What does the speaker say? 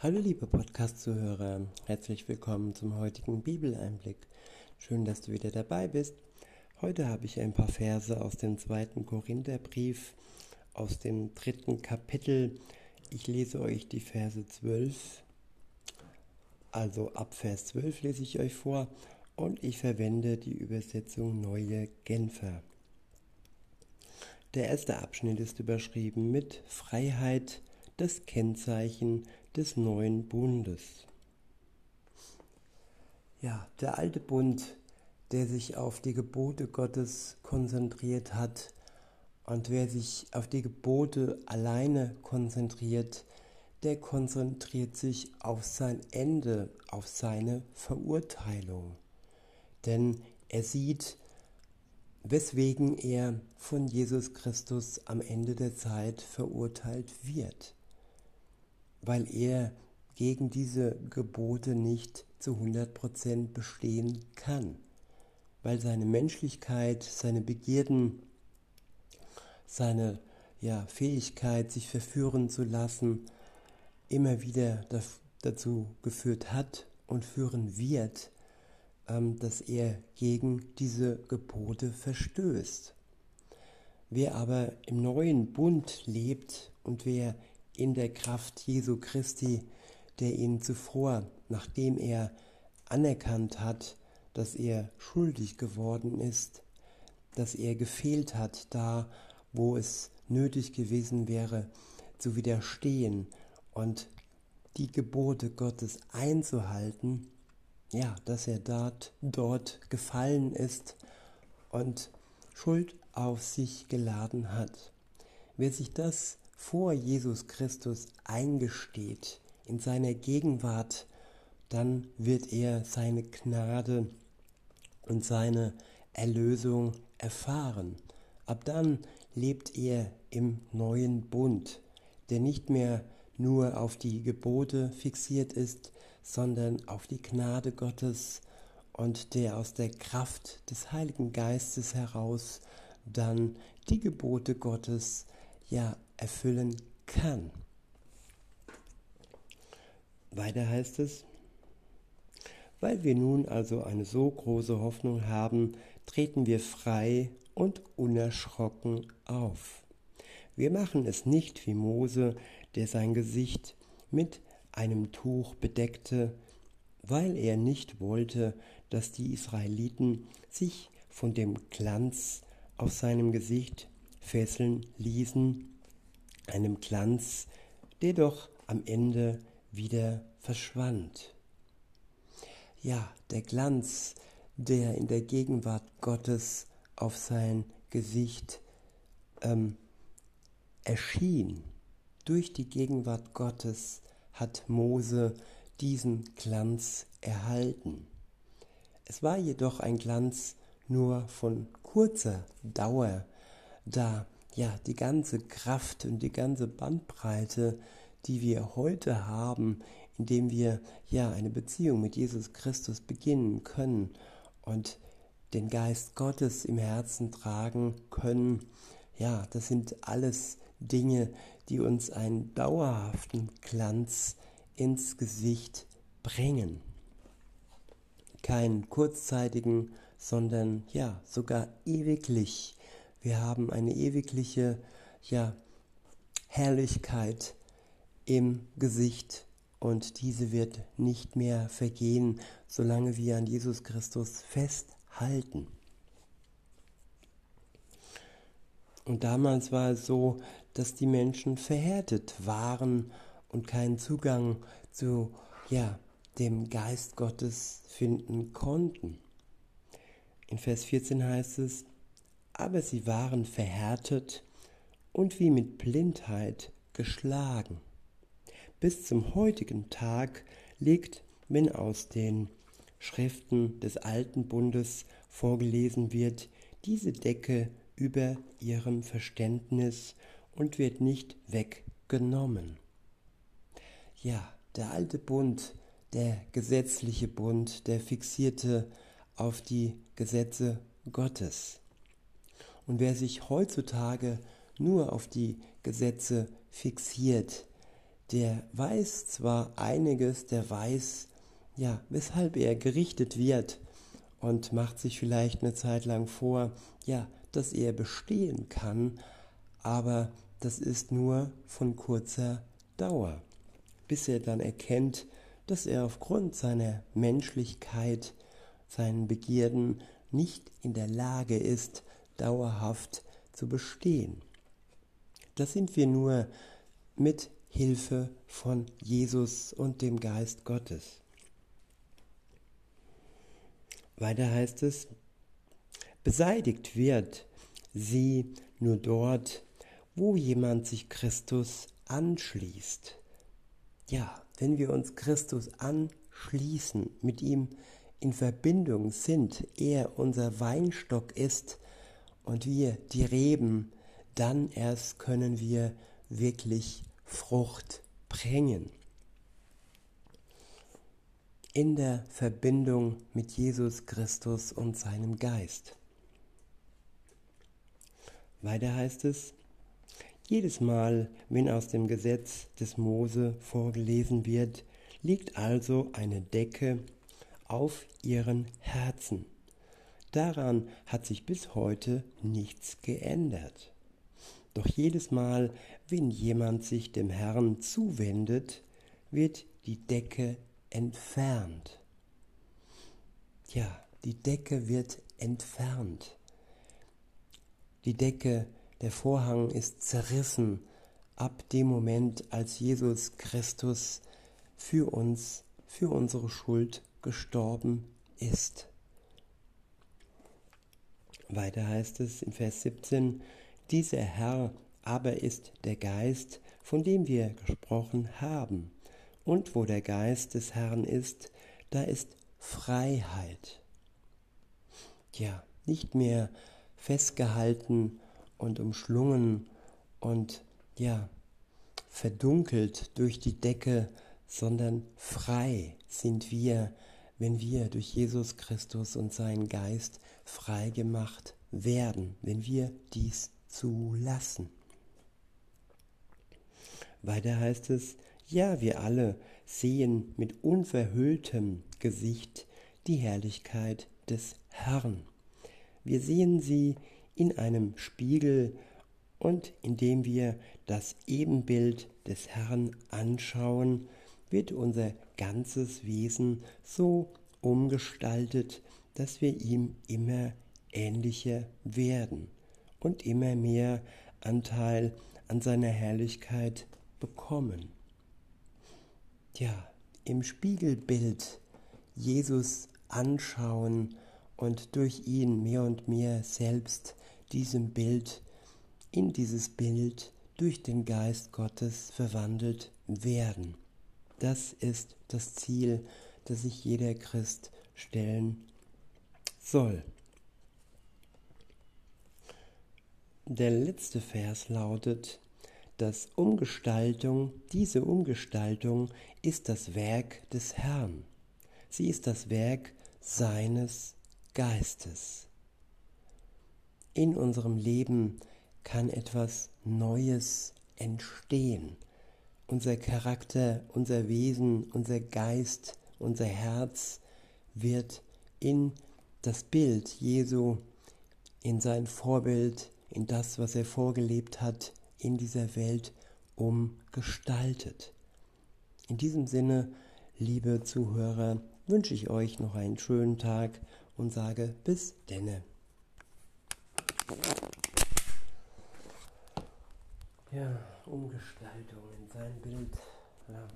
Hallo liebe Podcast-Zuhörer, herzlich willkommen zum heutigen Bibeleinblick. Schön, dass du wieder dabei bist. Heute habe ich ein paar Verse aus dem zweiten Korintherbrief, aus dem dritten Kapitel. Ich lese euch die Verse 12, also ab Vers 12 lese ich euch vor und ich verwende die Übersetzung Neue Genfer. Der erste Abschnitt ist überschrieben mit Freiheit, das Kennzeichen des neuen Bundes. Ja, der alte Bund, der sich auf die Gebote Gottes konzentriert hat und wer sich auf die Gebote alleine konzentriert, der konzentriert sich auf sein Ende, auf seine Verurteilung. Denn er sieht, weswegen er von Jesus Christus am Ende der Zeit verurteilt wird weil er gegen diese Gebote nicht zu 100% bestehen kann, weil seine Menschlichkeit, seine Begierden, seine ja, Fähigkeit, sich verführen zu lassen, immer wieder dazu geführt hat und führen wird, ähm, dass er gegen diese Gebote verstößt. Wer aber im neuen Bund lebt und wer in der Kraft Jesu Christi, der ihn zuvor, nachdem er anerkannt hat, dass er schuldig geworden ist, dass er gefehlt hat da, wo es nötig gewesen wäre, zu widerstehen und die Gebote Gottes einzuhalten, ja, dass er dort, dort gefallen ist und Schuld auf sich geladen hat. Wer sich das vor Jesus Christus eingesteht, in seiner Gegenwart, dann wird er seine Gnade und seine Erlösung erfahren. Ab dann lebt er im neuen Bund, der nicht mehr nur auf die Gebote fixiert ist, sondern auf die Gnade Gottes und der aus der Kraft des Heiligen Geistes heraus dann die Gebote Gottes ja erfüllen kann. Weiter heißt es, weil wir nun also eine so große Hoffnung haben, treten wir frei und unerschrocken auf. Wir machen es nicht wie Mose, der sein Gesicht mit einem Tuch bedeckte, weil er nicht wollte, dass die Israeliten sich von dem Glanz auf seinem Gesicht fesseln ließen einem Glanz, der doch am Ende wieder verschwand. Ja, der Glanz, der in der Gegenwart Gottes auf sein Gesicht ähm, erschien. Durch die Gegenwart Gottes hat Mose diesen Glanz erhalten. Es war jedoch ein Glanz nur von kurzer Dauer, da ja, die ganze Kraft und die ganze Bandbreite, die wir heute haben, indem wir ja eine Beziehung mit Jesus Christus beginnen können und den Geist Gottes im Herzen tragen können. Ja, das sind alles Dinge, die uns einen dauerhaften Glanz ins Gesicht bringen. Keinen kurzzeitigen, sondern ja, sogar ewiglich wir haben eine ewigliche ja, Herrlichkeit im Gesicht und diese wird nicht mehr vergehen, solange wir an Jesus Christus festhalten. Und damals war es so, dass die Menschen verhärtet waren und keinen Zugang zu ja, dem Geist Gottes finden konnten. In Vers 14 heißt es, aber sie waren verhärtet und wie mit Blindheit geschlagen. Bis zum heutigen Tag liegt, wenn aus den Schriften des alten Bundes vorgelesen wird, diese Decke über ihrem Verständnis und wird nicht weggenommen. Ja, der alte Bund, der gesetzliche Bund, der fixierte auf die Gesetze Gottes. Und wer sich heutzutage nur auf die Gesetze fixiert, der weiß zwar einiges, der weiß, ja, weshalb er gerichtet wird und macht sich vielleicht eine Zeit lang vor, ja, dass er bestehen kann, aber das ist nur von kurzer Dauer, bis er dann erkennt, dass er aufgrund seiner Menschlichkeit, seinen Begierden nicht in der Lage ist, dauerhaft zu bestehen. Das sind wir nur mit Hilfe von Jesus und dem Geist Gottes. Weiter heißt es, beseitigt wird sie nur dort, wo jemand sich Christus anschließt. Ja, wenn wir uns Christus anschließen, mit ihm in Verbindung sind, er unser Weinstock ist und wir die Reben, dann erst können wir wirklich Frucht bringen. In der Verbindung mit Jesus Christus und seinem Geist. Weiter heißt es, jedes Mal, wenn aus dem Gesetz des Mose vorgelesen wird, liegt also eine Decke auf ihren Herzen. Daran hat sich bis heute nichts geändert. Doch jedes Mal, wenn jemand sich dem Herrn zuwendet, wird die Decke entfernt. Ja, die Decke wird entfernt. Die Decke, der Vorhang ist zerrissen ab dem Moment, als Jesus Christus für uns, für unsere Schuld gestorben ist. Weiter heißt es in Vers 17, dieser Herr aber ist der Geist, von dem wir gesprochen haben. Und wo der Geist des Herrn ist, da ist Freiheit. Ja, nicht mehr festgehalten und umschlungen und ja, verdunkelt durch die Decke, sondern frei sind wir, wenn wir durch Jesus Christus und seinen Geist frei gemacht werden, wenn wir dies zulassen. Weiter heißt es, ja, wir alle sehen mit unverhülltem Gesicht die Herrlichkeit des Herrn. Wir sehen sie in einem Spiegel und indem wir das Ebenbild des Herrn anschauen, wird unser ganzes Wesen so umgestaltet, dass wir ihm immer ähnlicher werden und immer mehr Anteil an seiner Herrlichkeit bekommen. Ja, im Spiegelbild Jesus anschauen und durch ihn mehr und mehr selbst diesem Bild, in dieses Bild durch den Geist Gottes verwandelt werden. Das ist das Ziel, das sich jeder Christ stellen soll. Der letzte Vers lautet, dass Umgestaltung, diese Umgestaltung ist das Werk des Herrn. Sie ist das Werk seines Geistes. In unserem Leben kann etwas Neues entstehen. Unser Charakter, unser Wesen, unser Geist, unser Herz wird in das Bild Jesu, in sein Vorbild, in das, was er vorgelebt hat in dieser Welt umgestaltet. In diesem Sinne, liebe Zuhörer, wünsche ich euch noch einen schönen Tag und sage bis denne. Ja, Umgestaltung in sein Bild. Ja.